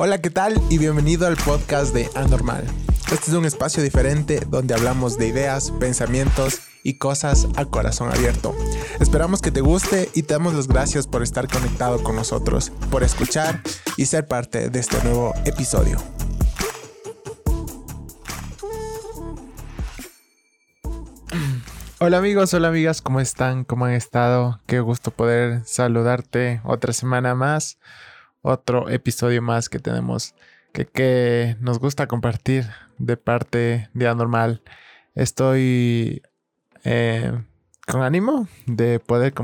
Hola, ¿qué tal? Y bienvenido al podcast de Anormal. Este es un espacio diferente donde hablamos de ideas, pensamientos y cosas a corazón abierto. Esperamos que te guste y te damos las gracias por estar conectado con nosotros, por escuchar y ser parte de este nuevo episodio. Hola amigos, hola amigas, ¿cómo están? ¿Cómo han estado? Qué gusto poder saludarte otra semana más otro episodio más que tenemos que, nos gusta compartir de parte de Anormal. Estoy eh, con ánimo de poder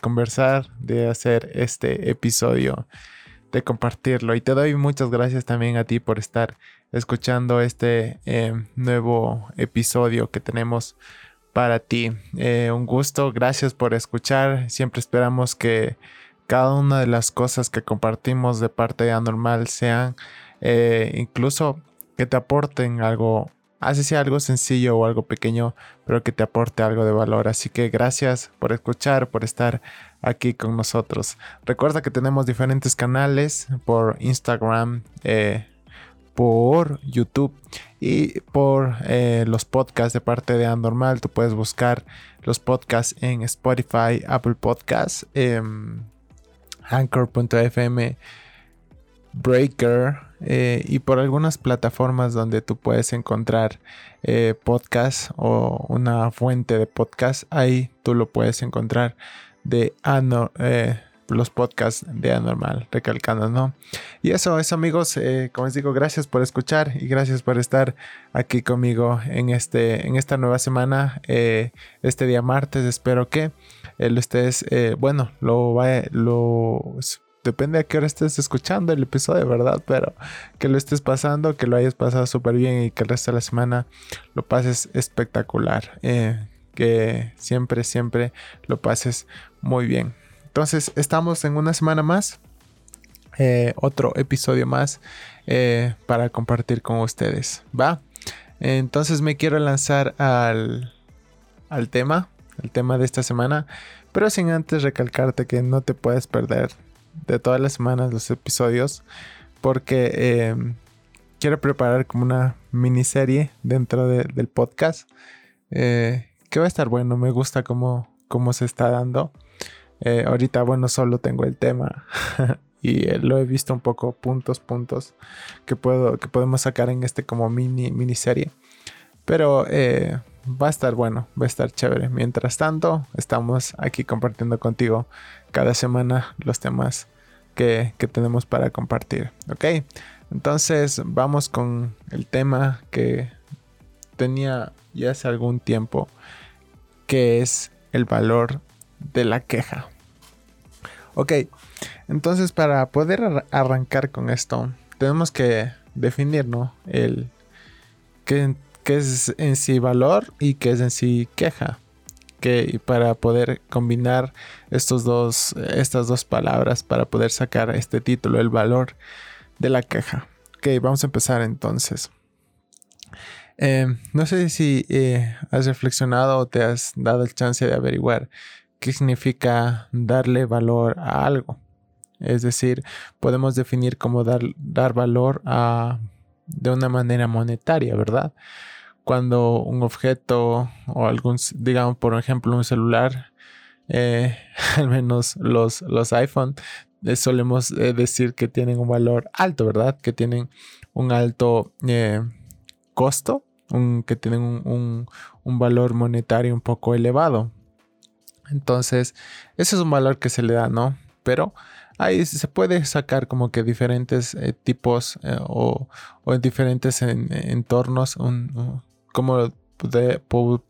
conversar, de hacer este episodio, de compartirlo. Y te doy muchas gracias también a ti por estar escuchando este eh, nuevo episodio que tenemos para ti. Eh, un gusto, gracias por escuchar. Siempre esperamos que cada una de las cosas que compartimos de parte de Anormal sean eh, incluso que te aporten algo, así sea algo sencillo o algo pequeño, pero que te aporte algo de valor. Así que gracias por escuchar, por estar aquí con nosotros. Recuerda que tenemos diferentes canales por Instagram, eh, por YouTube y por eh, los podcasts de parte de Anormal. Tú puedes buscar los podcasts en Spotify, Apple Podcasts. Em, Anchor.fm, Breaker eh, y por algunas plataformas donde tú puedes encontrar eh, podcast o una fuente de podcast. Ahí tú lo puedes encontrar de eh, los podcasts de Anormal, recalcando, ¿no? Y eso, eso amigos, como les digo, gracias por escuchar y gracias por estar aquí conmigo en, este, en esta nueva semana, este día martes. Espero que lo estés, eh, bueno, lo lo depende a qué hora estés escuchando el episodio, ¿verdad? Pero que lo estés pasando, que lo hayas pasado súper bien y que el resto de la semana lo pases espectacular. Eh, que siempre, siempre lo pases muy bien. Entonces, estamos en una semana más. Eh, otro episodio más para compartir con ustedes. ¿Va? Entonces me quiero lanzar al, al tema el tema de esta semana, pero sin antes recalcarte que no te puedes perder de todas las semanas los episodios, porque eh, quiero preparar como una miniserie dentro del podcast, eh, que va a estar bueno, me gusta cómo, cómo se está dando. Eh, ahorita, bueno, solo tengo el tema y lo he visto un poco puntos, puntos que, puedo, que podemos sacar en este como mini miniserie. Pero va a estar bueno, va a estar chévere. Mientras tanto, estamos aquí compartiendo contigo cada semana los temas que, tenemos para compartir. Ok, entonces vamos con el tema que tenía ya hace algún tiempo, que es el valor de la queja. Ok, entonces para poder arrancar con esto, tenemos que definir, ¿no? El que qué es en sí valor y qué es en sí queja. Que para poder combinar estos dos, estas dos palabras para poder sacar este título, el valor de la queja. Ok, vamos a empezar entonces. Eh, no sé si eh, has reflexionado o te has dado el chance de averiguar qué significa darle valor a algo. Es decir, podemos definir cómo dar, dar valor a, de una manera monetaria, ¿verdad? cuando un objeto o algún, digamos por ejemplo un celular, eh, al menos los, los iPhone, eh, solemos eh, decir que tienen un valor alto, ¿verdad? Que tienen un alto costo, que tienen un, un, valor monetario un poco elevado. Entonces, ese es un valor que se le da, ¿no? Pero ahí se puede sacar como que diferentes tipos o, o, diferentes entornos, un, cómo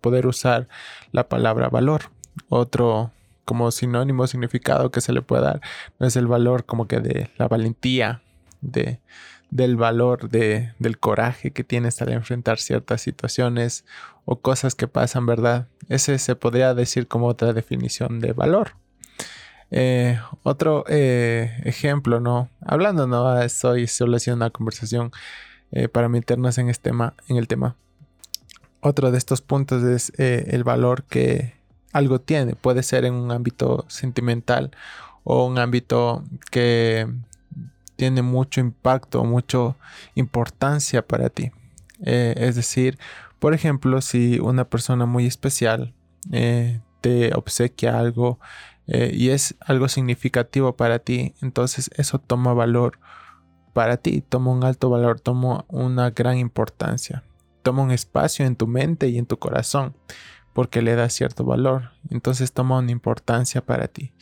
poder, usar la palabra valor. Otro como sinónimo significado que se le puede dar no es el valor como que de la valentía, de, del valor de, del coraje que tienes al enfrentar ciertas situaciones o cosas que pasan, ¿verdad? Ese se podría decir como otra definición de valor. Eh, otro eh, ejemplo, ¿no? Hablando, ¿no? Estoy solo haciendo una conversación eh, para meternos en, este en el tema otro de estos puntos es el valor que algo tiene. Puede ser en un ámbito sentimental o un ámbito que tiene mucho impacto, mucha importancia para ti. Eh, es decir, por ejemplo, si una persona muy especial eh, te obsequia algo eh, y es algo significativo para ti, entonces eso toma valor para ti, toma un alto valor, toma una gran importancia, toma un espacio en tu mente y en tu corazón porque le da cierto valor, entonces toma una importancia para ti,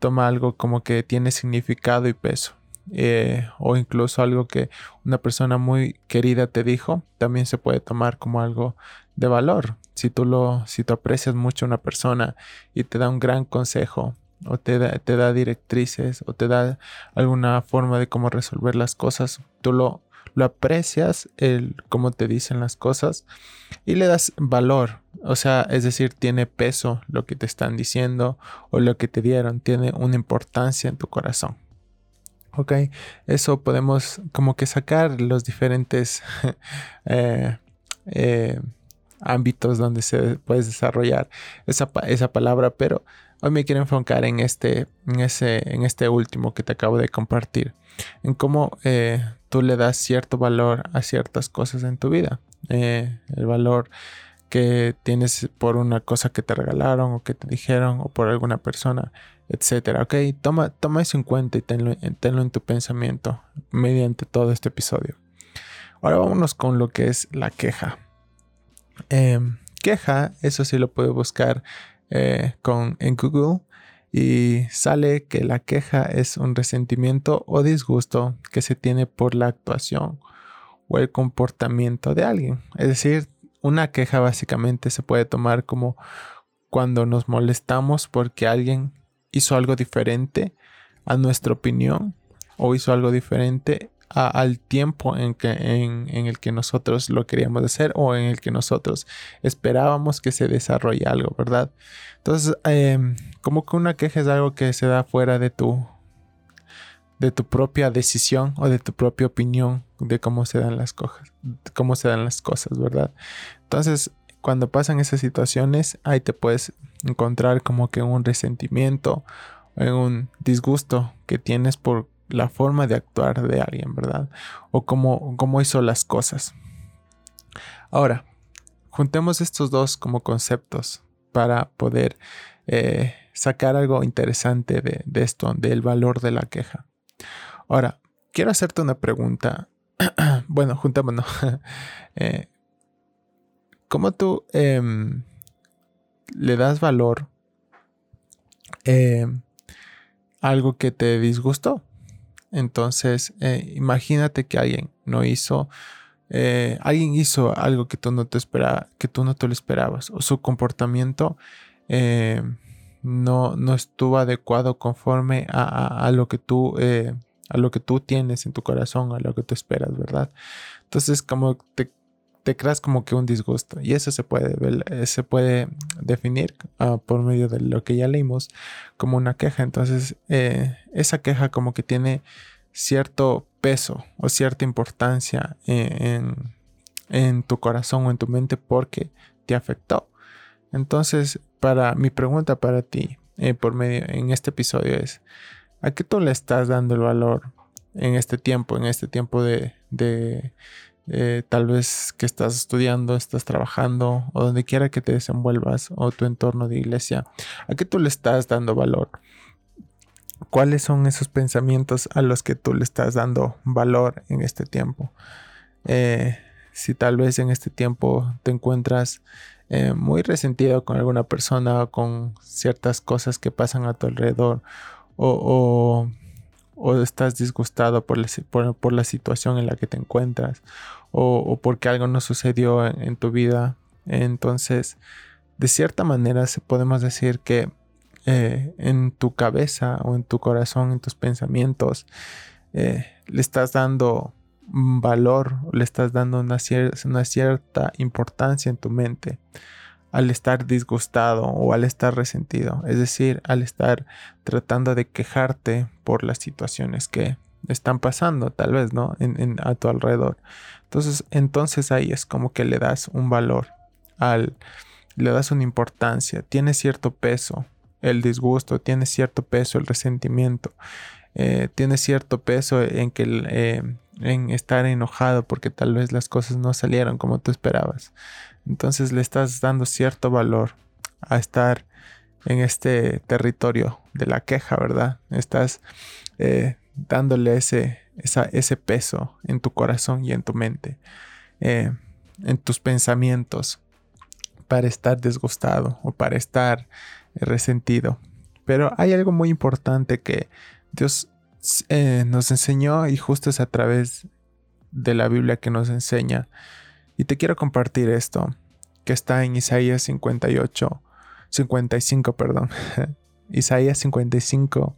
toma algo como que tiene significado y peso. Eh, o incluso algo que una persona muy querida te dijo, también se puede tomar como algo de valor. Si tú lo, si tú aprecias mucho a una persona y te da un gran consejo, o te da, te da directrices, o te da alguna forma de cómo resolver las cosas, tú lo, lo aprecias, el cómo te dicen las cosas y le das valor. O sea, es decir, tiene peso lo que te están diciendo o lo que te dieron, tiene una importancia en tu corazón. Ok, eso podemos como que sacar los diferentes eh, eh, ámbitos donde se puede desarrollar esa, esa, palabra, pero hoy me quiero enfocar en este, en, ese, en este último que te acabo de compartir, en cómo eh, tú le das cierto valor a ciertas cosas en tu vida, el valor que tienes por una cosa que te regalaron o que te dijeron o por alguna persona etcétera. Ok, toma, toma eso en cuenta y tenlo, en tu pensamiento mediante todo este episodio. Ahora vámonos con lo que es la queja. Em, queja, eso sí lo puedes buscar eh, con, en Google y sale que la queja es un resentimiento o disgusto que se tiene por la actuación o el comportamiento de alguien. Es decir, una queja básicamente se puede tomar como cuando nos molestamos porque alguien hizo algo diferente a nuestra opinión o hizo algo diferente al tiempo en, que, en, el que nosotros lo queríamos hacer o en el que nosotros esperábamos que se desarrolle algo, ¿verdad? Entonces, em, como que una queja es algo que se da fuera de tu, de tu propia decisión o de tu propia opinión de cómo se dan las cosas, cómo se dan las cosas, ¿verdad? Entonces, cuando pasan esas situaciones, ahí te puedes encontrar como que un resentimiento, un disgusto que tienes por la forma de actuar de alguien, ¿verdad? O cómo, cómo hizo las cosas. Ahora, juntemos estos dos como conceptos para poder eh, sacar algo interesante de, esto, del valor de la queja. Ahora, quiero hacerte una pregunta. bueno, juntémonos. eh, ¿Cómo tú em, le das valor eh, algo que te disgustó. Entonces, eh, imagínate que alguien no hizo, eh, alguien hizo algo que tú no te esperaba, que tú no te lo esperabas, o su comportamiento no, no, estuvo adecuado conforme a, a lo que tú, a lo que tú tienes en tu corazón, a lo que tú esperas, ¿verdad? Entonces, como te te creas como que un disgusto y eso se puede, eh, se puede definir ah, por medio de lo que ya leímos como una queja. Entonces, eh, esa queja como que tiene cierto peso o cierta importancia en, tu corazón o en tu mente porque te afectó. Entonces, para mi pregunta para ti eh, por medio en este episodio es, ¿a qué tú le estás dando el valor en este tiempo, en este tiempo de eh, tal vez que estás estudiando, estás trabajando o donde quiera que te desenvuelvas o tu entorno de iglesia, ¿a qué tú le estás dando valor? ¿Cuáles son esos pensamientos a los que tú le estás dando valor en este tiempo? Eh, si tal vez en este tiempo te encuentras eh, muy resentido con alguna persona o con ciertas cosas que pasan a tu alrededor o, estás disgustado por por la situación en la que te encuentras o, porque algo no sucedió en, tu vida. Entonces, de cierta manera, podemos decir que eh, en tu cabeza o en tu corazón, en tus pensamientos, eh, le estás dando valor, le estás dando una, una cierta importancia en tu mente al estar disgustado o al estar resentido, es decir, al estar tratando de quejarte por las situaciones que están pasando, tal vez, ¿no? En, a tu alrededor. Entonces, entonces ahí es como que le das un valor al, le das una importancia, tiene cierto peso el disgusto, tiene cierto peso el resentimiento. eh, tiene cierto peso en que eh, en estar enojado porque tal vez las cosas no salieron como tú esperabas. Entonces le estás dando cierto valor a estar en este territorio de la queja, ¿verdad? Estás eh, dándole ese, ese peso en tu corazón y en tu mente, en tus pensamientos, para estar disgustado o para estar resentido. Pero hay algo muy importante que Dios eh, nos enseñó y justo es a través de la Biblia que nos enseña. Y te quiero compartir esto, que está en Isaías 58, 55, perdón. Isaías 55,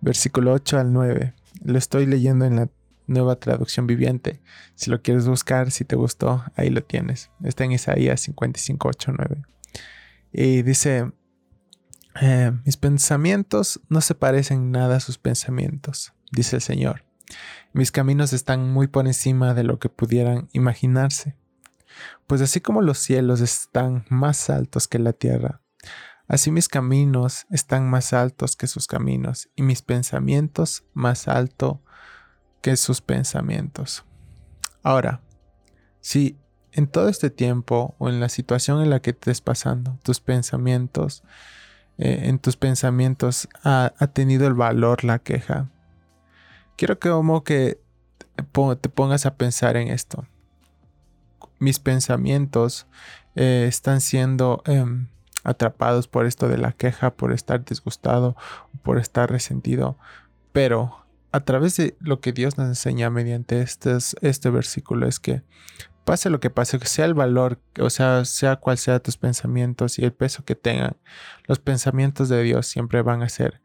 versículo 8 al 9. Lo estoy leyendo en la nueva traducción viviente. Si lo quieres buscar, si te gustó, ahí lo tienes. Está en Isaías 55, 8, 9. Y dice, eh, mis pensamientos no se parecen nada a sus pensamientos, dice el Señor. Mis caminos están muy por encima de lo que pudieran imaginarse. Pues así como los cielos están más altos que la tierra, así mis caminos están más altos que sus caminos y mis pensamientos más alto que sus pensamientos. Ahora, si en todo este tiempo o en la situación en la que estés pasando, tus pensamientos eh, en tus pensamientos ha, tenido el valor la queja. Quiero que como que te pongas a pensar en esto. Mis pensamientos eh, están siendo em, atrapados por esto de la queja, por estar disgustado, por estar resentido. Pero a través de lo que Dios nos enseña mediante este, este versículo es que pase lo que pase, que sea el valor, o sea, sea cual sea tus pensamientos y el peso que tengan, los pensamientos de Dios siempre van a ser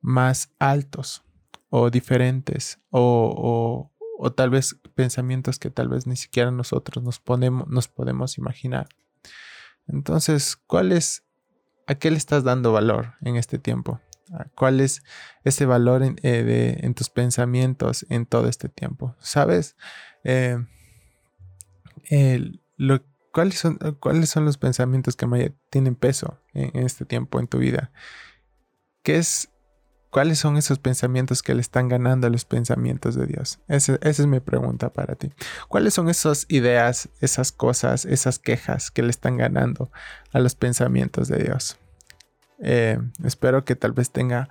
más altos o diferentes o, o, tal vez pensamientos que tal vez ni siquiera nosotros nos, ponemos, nos podemos imaginar. Entonces, ¿cuál es, a qué le estás dando valor en este tiempo? ¿Cuál es ese valor en, eh, en tus pensamientos en todo este tiempo? ¿Sabes? Eh, ¿cuáles, son, ¿cuáles son los pensamientos que tienen peso en, este tiempo en tu vida? ¿Qué es, ¿Cuáles son esos pensamientos que le están ganando a los pensamientos de Dios? esa es mi pregunta para ti. ¿Cuáles son esas ideas, esas cosas, esas quejas que le están ganando a los pensamientos de Dios? Eh, espero que tal vez tenga,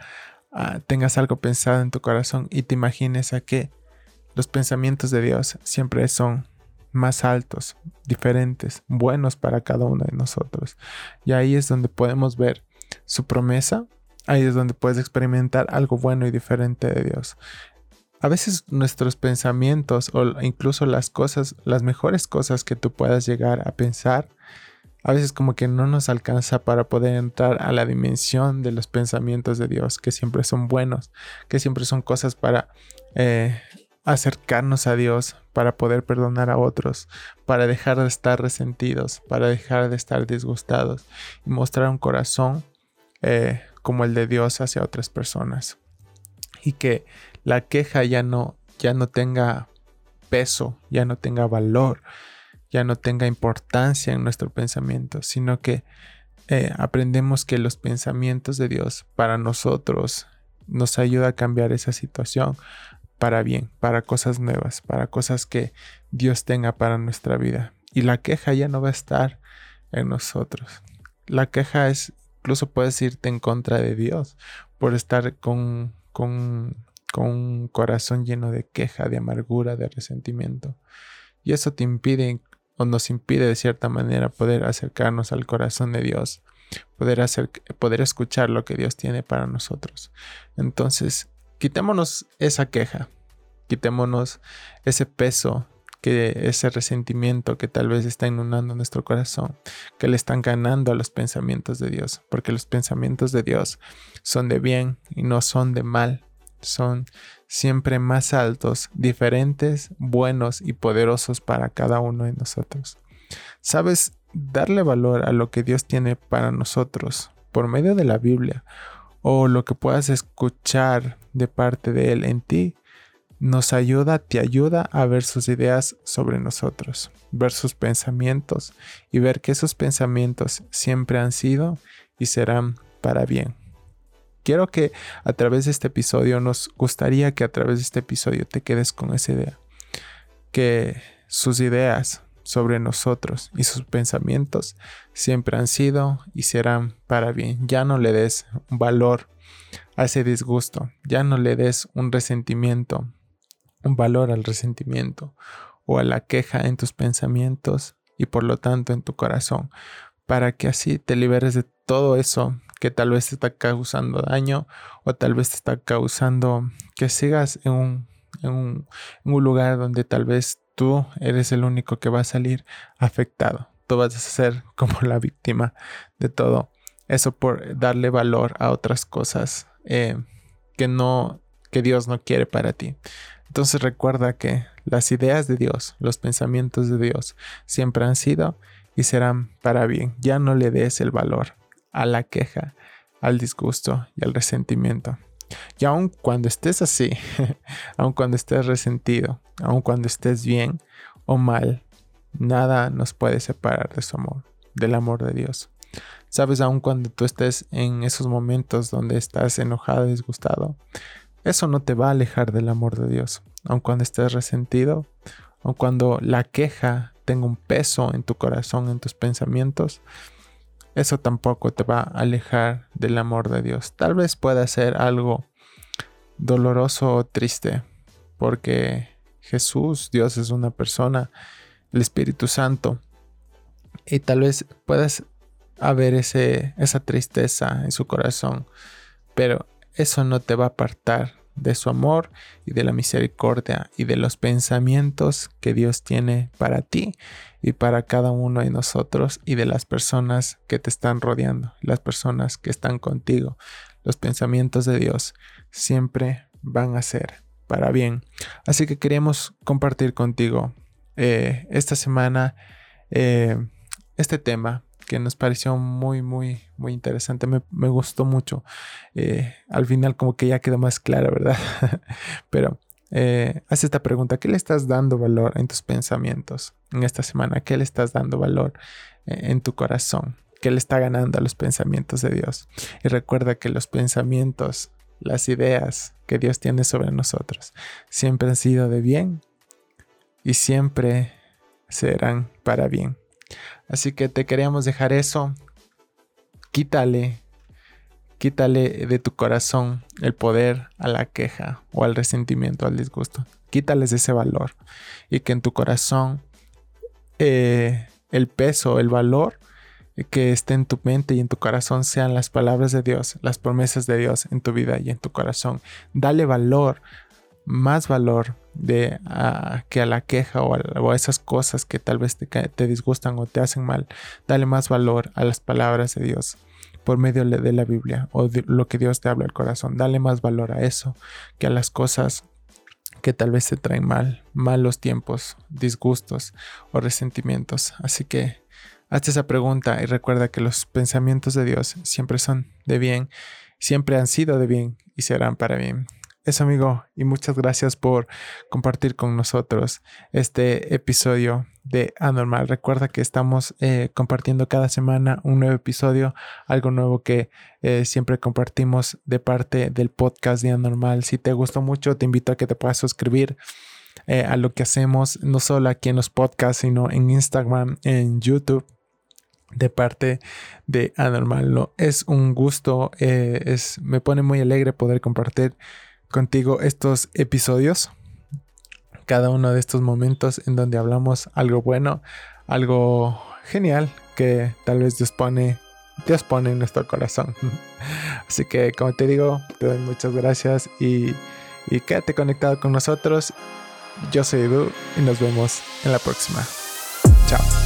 ah, tengas algo pensado en tu corazón y te imagines a que los pensamientos de Dios siempre son más altos, diferentes, buenos para cada uno de nosotros. Y ahí es donde podemos ver su promesa, ahí es donde puedes experimentar algo bueno y diferente de Dios. A veces nuestros pensamientos o incluso las cosas, las mejores cosas que tú puedas llegar a pensar, a veces como que no nos alcanza para poder entrar a la dimensión de los pensamientos de Dios, que siempre son buenos, que siempre son cosas para eh, acercarnos a Dios, para poder perdonar a otros, para dejar de estar resentidos, para dejar de estar disgustados y mostrar un corazón eh, como el de Dios hacia otras personas. Y que la queja ya no, ya no tenga peso, ya no tenga valor, ya no tenga importancia en nuestro pensamiento, sino que eh, aprendemos que los pensamientos de Dios para nosotros nos ayuda a cambiar esa situación, para bien, para cosas nuevas, para cosas que Dios tenga para nuestra vida. Y la queja ya no va a estar en nosotros. La queja es, incluso puedes irte en contra de Dios por estar con, con, con un corazón lleno de queja, de amargura, de resentimiento. Y eso te impide o nos impide de cierta manera poder acercarnos al corazón de Dios, poder, hacer, poder escuchar lo que Dios tiene para nosotros. Entonces, quitémonos esa queja, quitémonos ese peso, que ese resentimiento que tal vez está inundando nuestro corazón, que le están ganando a los pensamientos de Dios, porque los pensamientos de Dios son de bien y no son de mal, son siempre más altos, diferentes, buenos y poderosos para cada uno de nosotros. ¿Sabes? Darle valor a lo que Dios tiene para nosotros por medio de la Biblia o lo que puedas escuchar de parte de Él en ti, nos ayuda, te ayuda a ver sus ideas sobre nosotros, ver sus pensamientos y ver que esos pensamientos siempre han sido y serán para bien. quiero que a través de este episodio, nos gustaría que a través de este episodio te quedes con esa idea. Que sus ideas sobre nosotros y sus pensamientos siempre han sido y serán para bien. Ya no le des valor a ese disgusto, ya no le des un resentimiento, un valor al resentimiento o a la queja en tus pensamientos y por lo tanto en tu corazón, para que así te liberes de todo eso que tal vez te está causando daño o tal vez te está causando que sigas en un, en un, lugar donde tal vez tú eres el único que va a salir afectado. Tú vas a ser como la víctima de todo eso por darle valor a otras cosas eh, que no que Dios no quiere para ti. Entonces recuerda que las ideas de Dios, los pensamientos de Dios siempre han sido y serán para bien. Ya no le des el valor a la queja, al disgusto y al resentimiento. Y aun cuando estés así, aun cuando estés resentido, aun cuando estés bien o mal, nada nos puede separar de su amor, del amor de Dios. Sabes, aun cuando tú estés en esos momentos donde estás enojado, disgustado, eso no te va a alejar del amor de Dios. Aun cuando estés resentido, aun cuando la queja tenga un peso en tu corazón, en tus pensamientos, eso tampoco te va a alejar del amor de Dios. Tal vez pueda ser algo doloroso o triste, porque Jesús, Dios es una persona, el Espíritu Santo, y tal vez puedas haber ese, esa tristeza en su corazón, pero eso no te va a apartar de su amor y de la misericordia y de los pensamientos que Dios tiene para ti y para cada uno de nosotros y de las personas que te están rodeando, las personas que están contigo. Los pensamientos de Dios siempre van a ser para bien. Así que queremos compartir contigo eh, esta semana eh, este tema que nos pareció muy, muy, muy interesante. Me, gustó mucho. Eh, al final como que ya quedó más clara, ¿verdad? Pero eh, haz esta pregunta. ¿Qué le estás dando valor en tus pensamientos en esta semana? ¿Qué le estás dando valor eh, en tu corazón? ¿Qué le está ganando a los pensamientos de Dios? Y recuerda que los pensamientos, las ideas que Dios tiene sobre nosotros, siempre han sido de bien y siempre serán para bien. Así que te queríamos dejar eso. Quítale, quítale de tu corazón el poder a la queja o al resentimiento, al disgusto. Quítales ese valor y que en tu corazón eh, el peso, el valor que esté en tu mente y en tu corazón sean las palabras de Dios, las promesas de Dios en tu vida y en tu corazón. Dale valor más valor de que a la queja o a, esas cosas que tal vez te, te, disgustan o te hacen mal. Dale más valor a las palabras de Dios por medio de la Biblia o de lo que Dios te habla al corazón. Dale más valor a eso que a las cosas que tal vez te traen mal, malos tiempos, disgustos o resentimientos. Así que hazte esa pregunta y recuerda que los pensamientos de Dios siempre son de bien, siempre han sido de bien y serán para bien. Eso amigo, y muchas gracias por compartir con nosotros este episodio de Anormal. Recuerda que estamos eh, compartiendo cada semana un nuevo episodio, algo nuevo que eh, siempre compartimos de parte del podcast de Anormal. Si te gustó mucho, te invito a que te puedas suscribir. Eh, a lo que hacemos, no solo aquí en los podcasts, sino en Instagram, en YouTube de parte de Anormal. ¿no? Es un gusto, es, me pone muy alegre poder compartir contigo estos episodios, cada uno de estos momentos en donde hablamos algo bueno, algo genial que tal vez Dios pone, pone en nuestro corazón. Así que como te digo, te doy muchas gracias y, y quédate conectado con nosotros. Yo soy Edu y nos vemos en la próxima. Chao.